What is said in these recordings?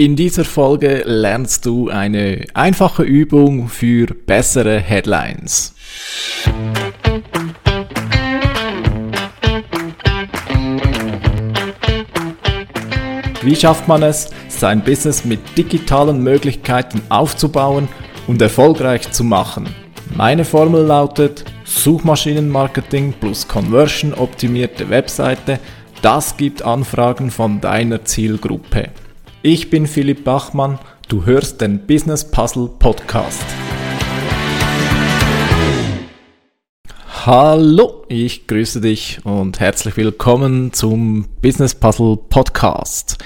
In dieser Folge lernst du eine einfache Übung für bessere Headlines. Wie schafft man es, sein Business mit digitalen Möglichkeiten aufzubauen und erfolgreich zu machen? Meine Formel lautet Suchmaschinenmarketing plus Conversion optimierte Webseite. Das gibt Anfragen von deiner Zielgruppe. Ich bin Philipp Bachmann, du hörst den Business Puzzle Podcast. Hallo, ich grüße dich und herzlich willkommen zum Business Puzzle Podcast.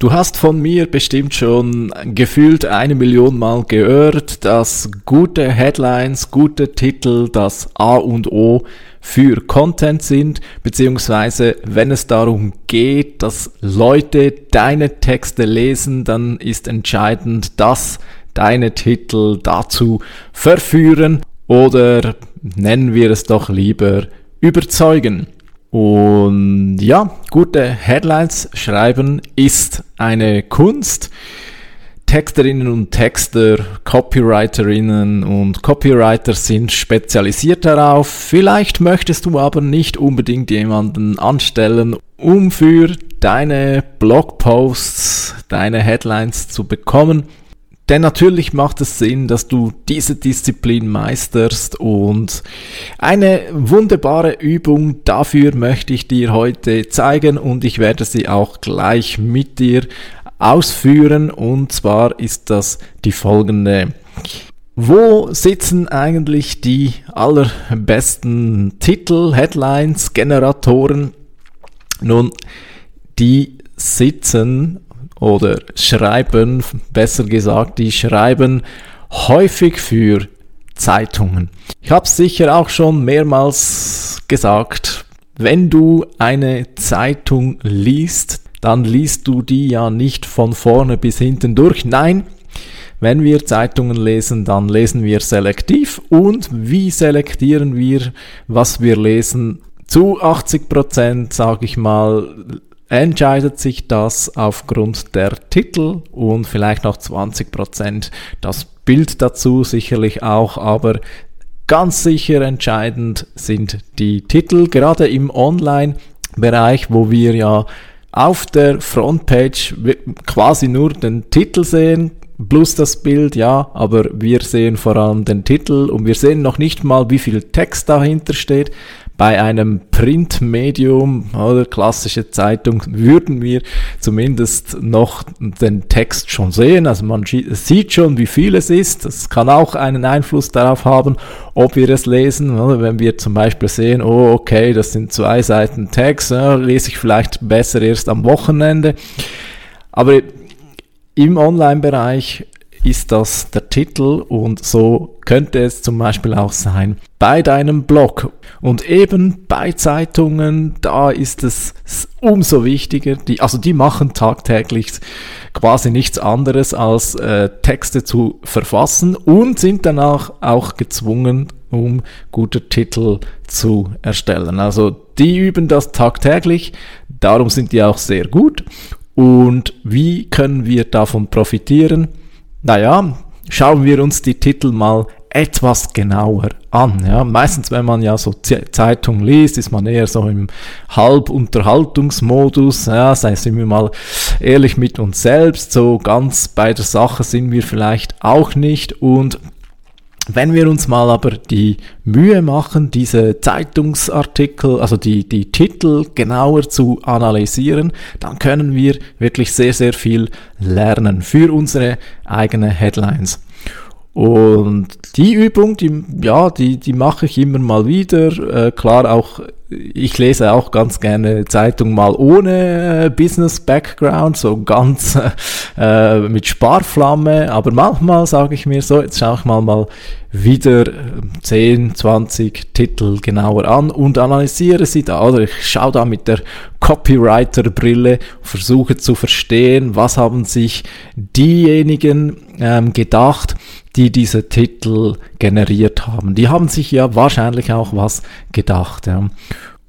Du hast von mir bestimmt schon gefühlt eine Million Mal gehört, dass gute Headlines, gute Titel das A und O für Content sind, beziehungsweise wenn es darum geht, dass Leute deine Texte lesen, dann ist entscheidend, dass deine Titel dazu verführen oder nennen wir es doch lieber überzeugen. Und ja, gute Headlines schreiben ist eine Kunst. Texterinnen und Texter, Copywriterinnen und Copywriter sind spezialisiert darauf. Vielleicht möchtest du aber nicht unbedingt jemanden anstellen, um für deine Blogposts, deine Headlines zu bekommen. Denn natürlich macht es Sinn, dass du diese Disziplin meisterst und eine wunderbare Übung dafür möchte ich dir heute zeigen und ich werde sie auch gleich mit dir ausführen und zwar ist das die folgende. Wo sitzen eigentlich die allerbesten Titel, Headlines, Generatoren? Nun, die sitzen oder schreiben, besser gesagt, die schreiben häufig für Zeitungen. Ich habe sicher auch schon mehrmals gesagt, wenn du eine Zeitung liest, dann liest du die ja nicht von vorne bis hinten durch. Nein, wenn wir Zeitungen lesen, dann lesen wir selektiv. Und wie selektieren wir, was wir lesen? Zu 80 Prozent, sage ich mal, entscheidet sich das aufgrund der Titel und vielleicht noch 20 Prozent. Das Bild dazu sicherlich auch, aber ganz sicher entscheidend sind die Titel, gerade im Online-Bereich, wo wir ja auf der Frontpage quasi nur den Titel sehen, plus das Bild, ja, aber wir sehen vor allem den Titel und wir sehen noch nicht mal, wie viel Text dahinter steht bei einem Printmedium oder klassische Zeitung würden wir zumindest noch den Text schon sehen. Also man sieht schon, wie viel es ist. Das kann auch einen Einfluss darauf haben, ob wir es lesen. Wenn wir zum Beispiel sehen, oh okay, das sind zwei Seiten Text, lese ich vielleicht besser erst am Wochenende. Aber im Online-Bereich ist das der Titel und so könnte es zum Beispiel auch sein bei deinem Blog. Und eben bei Zeitungen, da ist es umso wichtiger, die, also die machen tagtäglich quasi nichts anderes als äh, Texte zu verfassen und sind danach auch gezwungen, um gute Titel zu erstellen. Also die üben das tagtäglich, darum sind die auch sehr gut. Und wie können wir davon profitieren? Naja, schauen wir uns die Titel mal etwas genauer an. Ja. Meistens, wenn man ja so Zeitung liest, ist man eher so im Halbunterhaltungsmodus. Ja, sei sind wir mal ehrlich mit uns selbst. So ganz bei der Sache sind wir vielleicht auch nicht. Und wenn wir uns mal aber die Mühe machen, diese Zeitungsartikel, also die, die Titel genauer zu analysieren, dann können wir wirklich sehr, sehr viel lernen für unsere eigene Headlines. Und die Übung, die, ja, die, die mache ich immer mal wieder. Äh, klar, auch ich lese auch ganz gerne Zeitung mal ohne äh, Business Background, so ganz äh, mit Sparflamme. Aber manchmal sage ich mir so, jetzt schaue ich mal mal wieder 10, äh, 20 Titel genauer an und analysiere sie da. Oder ich schaue da mit der Copywriter-Brille, versuche zu verstehen, was haben sich diejenigen ähm, gedacht, die diese Titel generiert haben. Die haben sich ja wahrscheinlich auch was gedacht. Ja.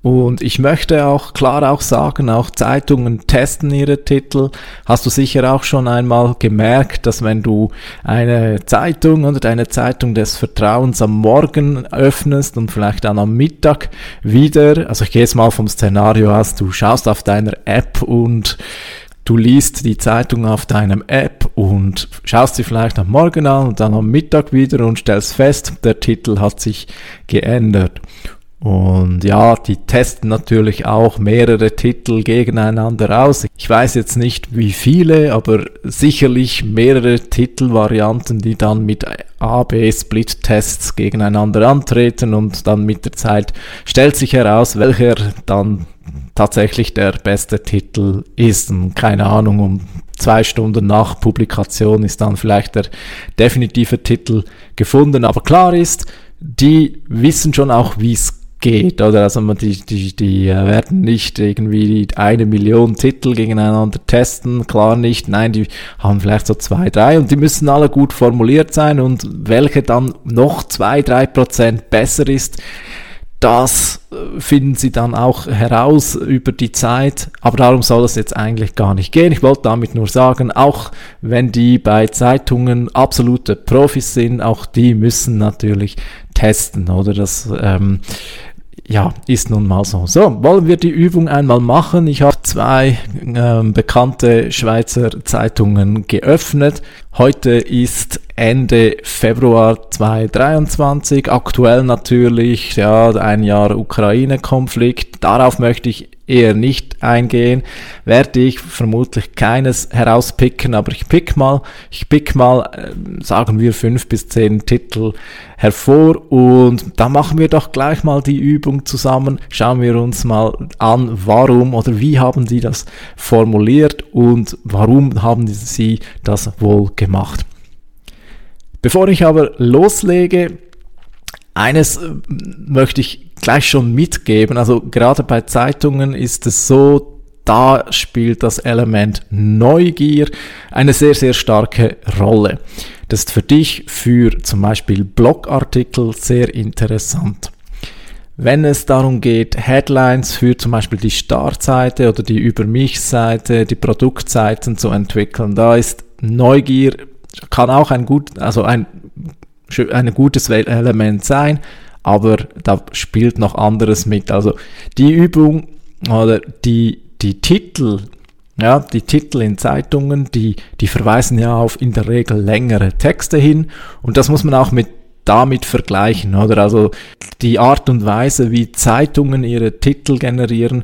Und ich möchte auch klar auch sagen, auch Zeitungen testen ihre Titel. Hast du sicher auch schon einmal gemerkt, dass wenn du eine Zeitung oder deine Zeitung des Vertrauens am Morgen öffnest und vielleicht dann am Mittag wieder, also ich gehe jetzt mal vom Szenario aus, du schaust auf deiner App und du liest die Zeitung auf deinem App und schaust sie vielleicht am Morgen an und dann am Mittag wieder und stellst fest, der Titel hat sich geändert. Und ja, die testen natürlich auch mehrere Titel gegeneinander aus. Ich weiß jetzt nicht wie viele, aber sicherlich mehrere Titelvarianten, die dann mit A-B-Split-Tests gegeneinander antreten und dann mit der Zeit stellt sich heraus, welcher dann tatsächlich der beste Titel ist. Und keine Ahnung, um zwei Stunden nach Publikation ist dann vielleicht der definitive Titel gefunden. Aber klar ist, die wissen schon auch, wie es geht, oder? Also die, die, die äh, werden nicht irgendwie eine Million Titel gegeneinander testen, klar nicht. Nein, die haben vielleicht so zwei, drei und die müssen alle gut formuliert sein und welche dann noch zwei, drei Prozent besser ist, das äh, finden sie dann auch heraus über die Zeit, aber darum soll es jetzt eigentlich gar nicht gehen. Ich wollte damit nur sagen, auch wenn die bei Zeitungen absolute Profis sind, auch die müssen natürlich testen, oder? Das ähm, ja, ist nun mal so. So, wollen wir die Übung einmal machen? Ich habe zwei ähm, bekannte Schweizer Zeitungen geöffnet. Heute ist Ende Februar 2023. Aktuell natürlich, ja, ein Jahr Ukraine-Konflikt. Darauf möchte ich eher nicht eingehen. Werde ich vermutlich keines herauspicken, aber ich pick mal, ich pick mal, äh, sagen wir fünf bis zehn Titel hervor und da machen wir doch gleich mal die Übung zusammen. Schauen wir uns mal an, warum oder wie haben die das formuliert und warum haben sie das wohl gemacht. Bevor ich aber loslege, eines äh, möchte ich gleich schon mitgeben. Also gerade bei Zeitungen ist es so, da spielt das Element Neugier eine sehr, sehr starke Rolle. Das ist für dich für zum Beispiel Blogartikel sehr interessant. Wenn es darum geht, Headlines für zum Beispiel die Startseite oder die Über mich-Seite, die Produktseiten zu entwickeln, da ist Neugier kann auch ein gut, also ein, ein gutes Element sein, aber da spielt noch anderes mit. Also die Übung oder die, die Titel, ja, die Titel in Zeitungen, die, die verweisen ja auf in der Regel längere Texte hin und das muss man auch mit damit vergleichen, oder? Also die Art und Weise, wie Zeitungen ihre Titel generieren,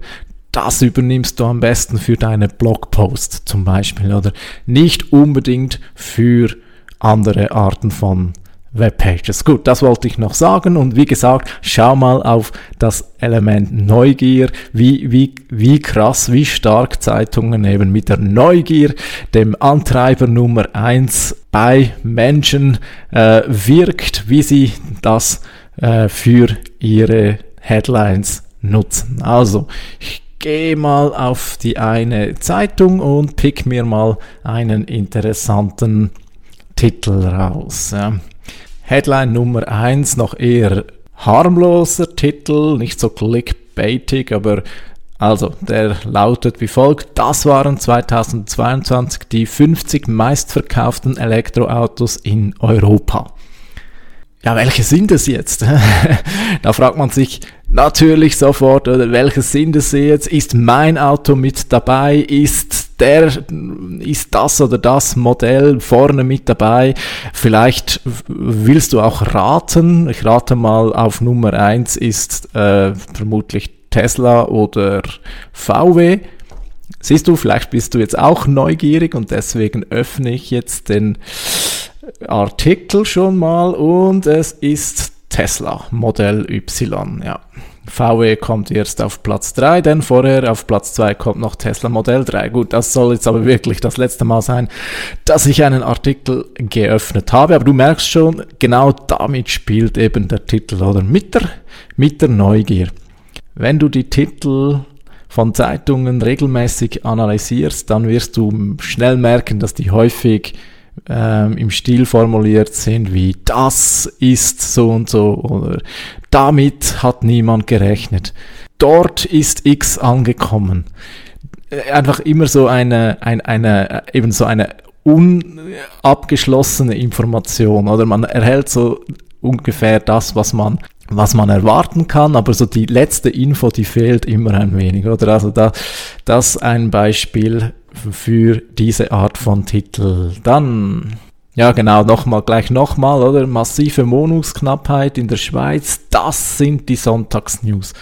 das übernimmst du am besten für deine Blogpost zum Beispiel oder nicht unbedingt für andere Arten von Webpages. Gut, das wollte ich noch sagen und wie gesagt, schau mal auf das Element Neugier, wie, wie, wie krass, wie stark Zeitungen eben mit der Neugier, dem Antreiber Nummer eins bei Menschen äh, wirkt, wie sie das äh, für ihre Headlines nutzen. Also, ich gehe mal auf die eine Zeitung und pick mir mal einen interessanten Titel raus. Ja. Headline Nummer eins noch eher harmloser Titel, nicht so clickbaitig, aber also, der lautet wie folgt. Das waren 2022 die 50 meistverkauften Elektroautos in Europa. Ja, welche sind es jetzt? da fragt man sich, natürlich sofort, oder welche sind es jetzt? Ist mein Auto mit dabei? Ist der, ist das oder das Modell vorne mit dabei? Vielleicht willst du auch raten. Ich rate mal auf Nummer eins ist äh, vermutlich Tesla oder VW. Siehst du, vielleicht bist du jetzt auch neugierig und deswegen öffne ich jetzt den Artikel schon mal und es ist Tesla Modell Y, ja. VW kommt erst auf Platz 3, denn vorher auf Platz 2 kommt noch Tesla Modell 3. Gut, das soll jetzt aber wirklich das letzte Mal sein, dass ich einen Artikel geöffnet habe. Aber du merkst schon, genau damit spielt eben der Titel oder mit der, mit der Neugier. Wenn du die Titel von Zeitungen regelmäßig analysierst, dann wirst du schnell merken, dass die häufig ähm, im Stil formuliert sind wie das ist so und so oder damit hat niemand gerechnet. dort ist X angekommen. Äh, einfach immer so eine, eine, eine eben so eine unabgeschlossene Information oder man erhält so ungefähr das, was man was man erwarten kann, aber so die letzte Info, die fehlt immer ein wenig, oder? Also da, das ein Beispiel für diese Art von Titel. Dann, ja genau, nochmal, gleich nochmal, oder? Massive Wohnungsknappheit in der Schweiz, das sind die Sonntagsnews.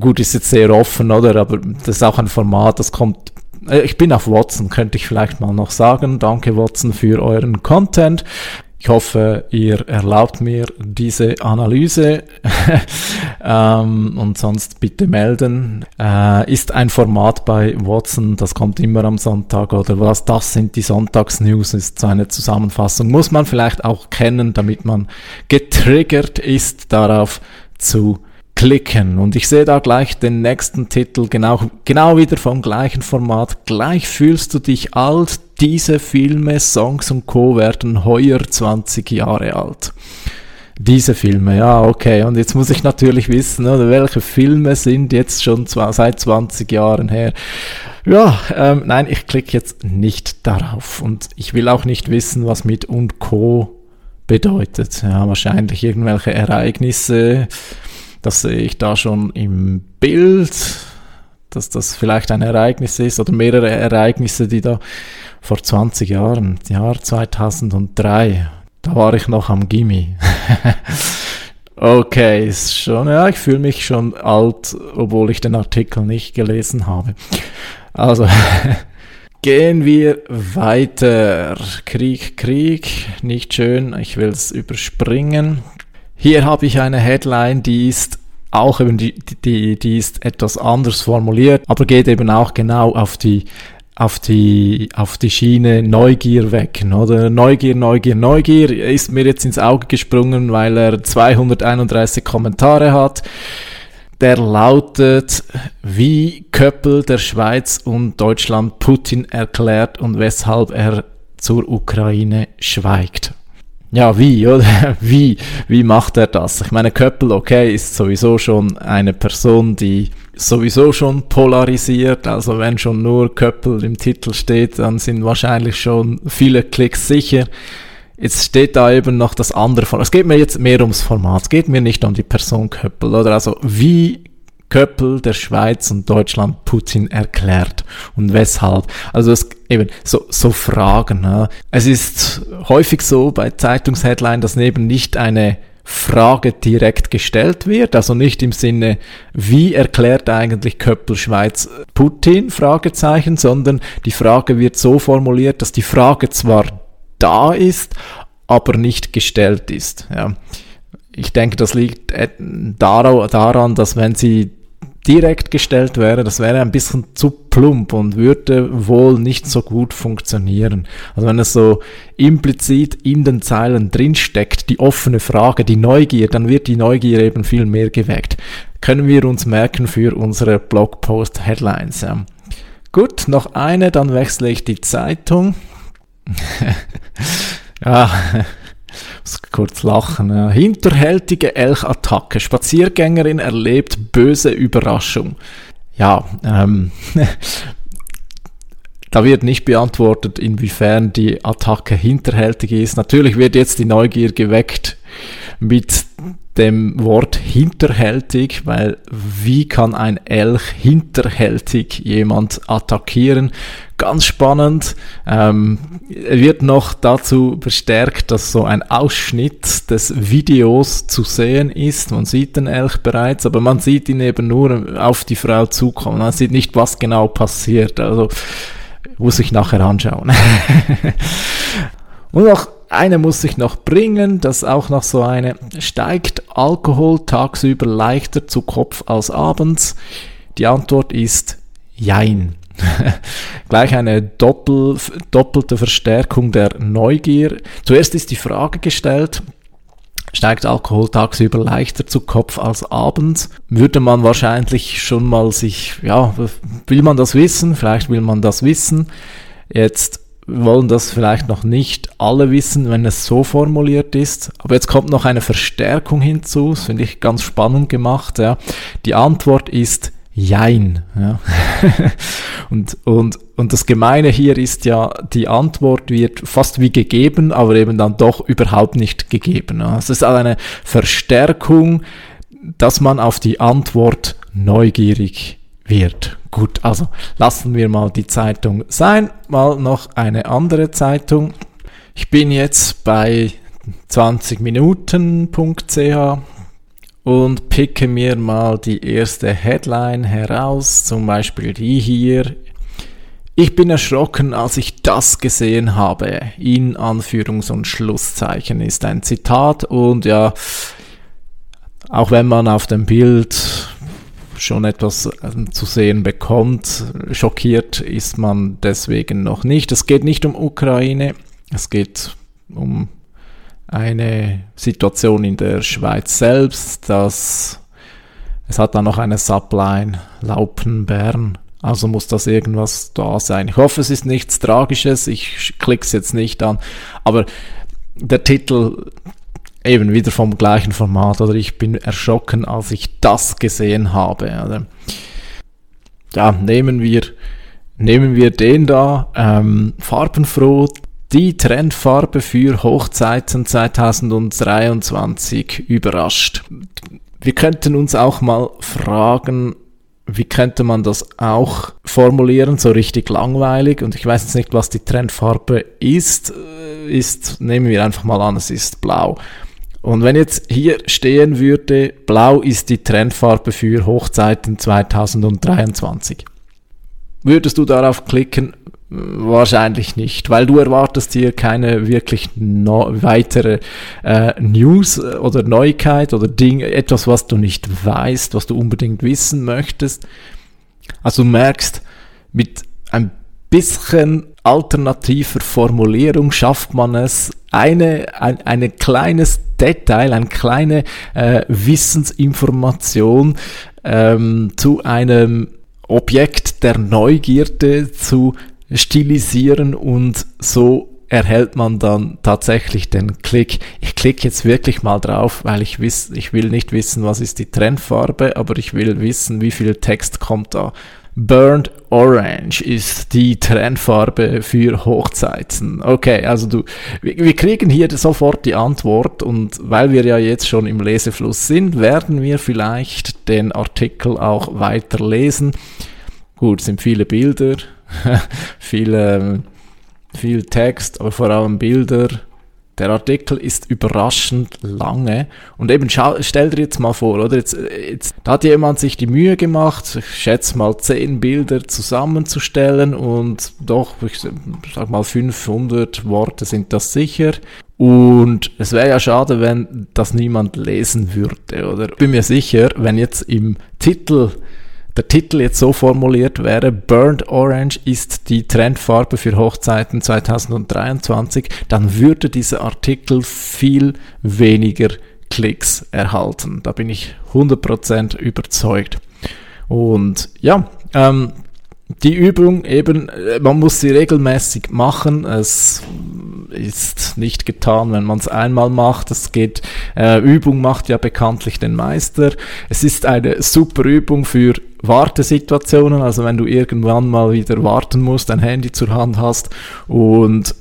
Gut, ist jetzt sehr offen, oder? Aber das ist auch ein Format, das kommt äh, ich bin auf Watson, könnte ich vielleicht mal noch sagen. Danke Watson für euren Content. Ich hoffe, ihr erlaubt mir diese Analyse ähm, und sonst bitte melden. Äh, ist ein Format bei Watson, das kommt immer am Sonntag oder was? Das sind die Sonntagsnews, ist so eine Zusammenfassung. Muss man vielleicht auch kennen, damit man getriggert ist, darauf zu klicken. Und ich sehe da gleich den nächsten Titel, genau, genau wieder vom gleichen Format. Gleich fühlst du dich alt. Diese Filme, Songs und Co. werden heuer 20 Jahre alt. Diese Filme, ja, okay. Und jetzt muss ich natürlich wissen, oder welche Filme sind jetzt schon seit 20 Jahren her. Ja, ähm, nein, ich klicke jetzt nicht darauf. Und ich will auch nicht wissen, was mit und Co. bedeutet. Ja, wahrscheinlich irgendwelche Ereignisse, das sehe ich da schon im Bild, dass das vielleicht ein Ereignis ist oder mehrere Ereignisse, die da vor 20 Jahren, Jahr 2003, da war ich noch am Gimmi. okay, ist schon, ja, ich fühle mich schon alt, obwohl ich den Artikel nicht gelesen habe. Also, Gehen wir weiter. Krieg, Krieg, nicht schön, ich will es überspringen. Hier habe ich eine Headline, die ist auch eben die, die, die ist etwas anders formuliert, aber geht eben auch genau auf die auf die, auf die Schiene Neugier weg, oder? Neugier, Neugier, Neugier ist mir jetzt ins Auge gesprungen, weil er 231 Kommentare hat. Der lautet, wie Köppel der Schweiz und Deutschland Putin erklärt und weshalb er zur Ukraine schweigt. Ja, wie, oder? Wie, wie macht er das? Ich meine, Köppel, okay, ist sowieso schon eine Person, die sowieso schon polarisiert. Also wenn schon nur Köppel im Titel steht, dann sind wahrscheinlich schon viele Klicks sicher. Jetzt steht da eben noch das andere Format. Es geht mir jetzt mehr ums Format. Es geht mir nicht um die Person Köppel, oder? Also wie Köppel der Schweiz und Deutschland Putin erklärt und weshalb. Also es eben so, so Fragen. Ja. Es ist häufig so bei Zeitungsheadline, dass eben nicht eine Frage direkt gestellt wird, also nicht im Sinne, wie erklärt eigentlich Köppel Schweiz Putin, Fragezeichen, sondern die Frage wird so formuliert, dass die Frage zwar da ist, aber nicht gestellt ist. Ja. Ich denke, das liegt daran, dass wenn sie direkt gestellt wäre, das wäre ein bisschen zu plump und würde wohl nicht so gut funktionieren. Also wenn es so implizit in den Zeilen drinsteckt, die offene Frage, die Neugier, dann wird die Neugier eben viel mehr geweckt. Können wir uns merken für unsere Blogpost-Headlines. Ja. Gut, noch eine, dann wechsle ich die Zeitung. ja, muss kurz lachen. Ja. Hinterhältige Elchattacke. Spaziergängerin erlebt böse Überraschung. Ja, ähm, da wird nicht beantwortet, inwiefern die Attacke hinterhältig ist. Natürlich wird jetzt die Neugier geweckt mit dem Wort hinterhältig, weil wie kann ein Elch hinterhältig jemand attackieren? Ganz spannend. Ähm, wird noch dazu bestärkt, dass so ein Ausschnitt des Videos zu sehen ist. Man sieht den Elch bereits, aber man sieht ihn eben nur auf die Frau zukommen. Man sieht nicht, was genau passiert. Also muss ich nachher anschauen. Und noch eine muss ich noch bringen, das auch noch so eine, steigt Alkohol tagsüber leichter zu Kopf als abends? Die Antwort ist Jein. Gleich eine doppel, doppelte Verstärkung der Neugier. Zuerst ist die Frage gestellt, steigt Alkohol tagsüber leichter zu Kopf als abends, würde man wahrscheinlich schon mal sich, ja, will man das wissen? Vielleicht will man das wissen. Jetzt wollen das vielleicht noch nicht alle wissen, wenn es so formuliert ist. Aber jetzt kommt noch eine Verstärkung hinzu, das finde ich ganz spannend gemacht. Ja. Die Antwort ist Jein. Ja. und, und, und das Gemeine hier ist ja, die Antwort wird fast wie gegeben, aber eben dann doch überhaupt nicht gegeben. Es ist eine Verstärkung, dass man auf die Antwort neugierig wird. Gut, also lassen wir mal die Zeitung sein. Mal noch eine andere Zeitung. Ich bin jetzt bei 20minuten.ch und picke mir mal die erste Headline heraus, zum Beispiel die hier. Ich bin erschrocken, als ich das gesehen habe. In Anführungs- und Schlusszeichen ist ein Zitat und ja, auch wenn man auf dem Bild schon etwas ähm, zu sehen bekommt. Schockiert ist man deswegen noch nicht. Es geht nicht um Ukraine, es geht um eine Situation in der Schweiz selbst, dass es hat dann noch eine Subline Laupen-Bern. Also muss das irgendwas da sein. Ich hoffe, es ist nichts Tragisches. Ich klicke es jetzt nicht an. Aber der Titel eben wieder vom gleichen Format oder ich bin erschrocken, als ich das gesehen habe. Oder? Ja, nehmen wir, nehmen wir den da, ähm, farbenfroh, die Trendfarbe für Hochzeiten 2023 überrascht. Wir könnten uns auch mal fragen, wie könnte man das auch formulieren, so richtig langweilig? Und ich weiß jetzt nicht, was die Trendfarbe ist. Ist, nehmen wir einfach mal an, es ist blau. Und wenn jetzt hier stehen würde, blau ist die Trendfarbe für Hochzeiten 2023, würdest du darauf klicken? Wahrscheinlich nicht, weil du erwartest hier keine wirklich no weitere äh, News oder Neuigkeit oder Ding, etwas, was du nicht weißt, was du unbedingt wissen möchtest. Also du merkst, mit ein bisschen alternativer Formulierung schafft man es, eine, ein, ein kleines Detail, eine kleine äh, Wissensinformation ähm, zu einem Objekt der Neugierde zu stilisieren und so erhält man dann tatsächlich den Klick. Ich klicke jetzt wirklich mal drauf, weil ich wiss, ich will nicht wissen, was ist die Trendfarbe, aber ich will wissen, wie viel Text kommt da Burnt Orange ist die Trendfarbe für Hochzeiten. Okay, also du, wir kriegen hier sofort die Antwort und weil wir ja jetzt schon im Lesefluss sind, werden wir vielleicht den Artikel auch weiter lesen. Gut, sind viele Bilder, viele, viel Text, aber vor allem Bilder der Artikel ist überraschend lange. Und eben stell dir jetzt mal vor, oder? Jetzt, jetzt da hat jemand sich die Mühe gemacht, ich schätze mal zehn Bilder zusammenzustellen und doch, ich sag mal 500 Worte sind das sicher. Und es wäre ja schade, wenn das niemand lesen würde, oder? Bin mir sicher, wenn jetzt im Titel der Titel jetzt so formuliert wäre, Burnt Orange ist die Trendfarbe für Hochzeiten 2023, dann würde dieser Artikel viel weniger Klicks erhalten. Da bin ich 100% überzeugt. Und ja, ähm, die Übung eben, äh, man muss sie regelmäßig machen. Es ist nicht getan, wenn man es einmal macht. Es geht, äh, Übung macht ja bekanntlich den Meister. Es ist eine super Übung für Wartesituationen, also wenn du irgendwann mal wieder warten musst, ein Handy zur Hand hast und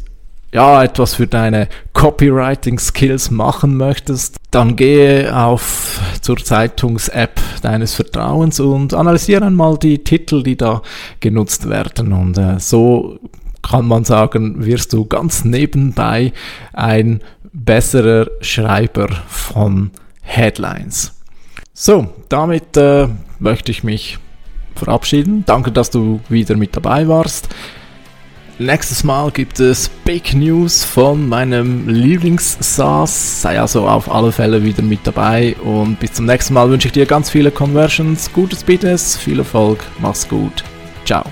ja, etwas für deine Copywriting-Skills machen möchtest, dann gehe auf zur Zeitungs-App deines Vertrauens und analysiere einmal die Titel, die da genutzt werden. Und äh, so kann man sagen, wirst du ganz nebenbei ein besserer Schreiber von Headlines. So, damit äh, möchte ich mich verabschieden. Danke, dass du wieder mit dabei warst. Nächstes Mal gibt es Big News von meinem Lieblings-SaaS. Sei also auf alle Fälle wieder mit dabei und bis zum nächsten Mal wünsche ich dir ganz viele Conversions, gutes Business, viel Erfolg, mach's gut. Ciao.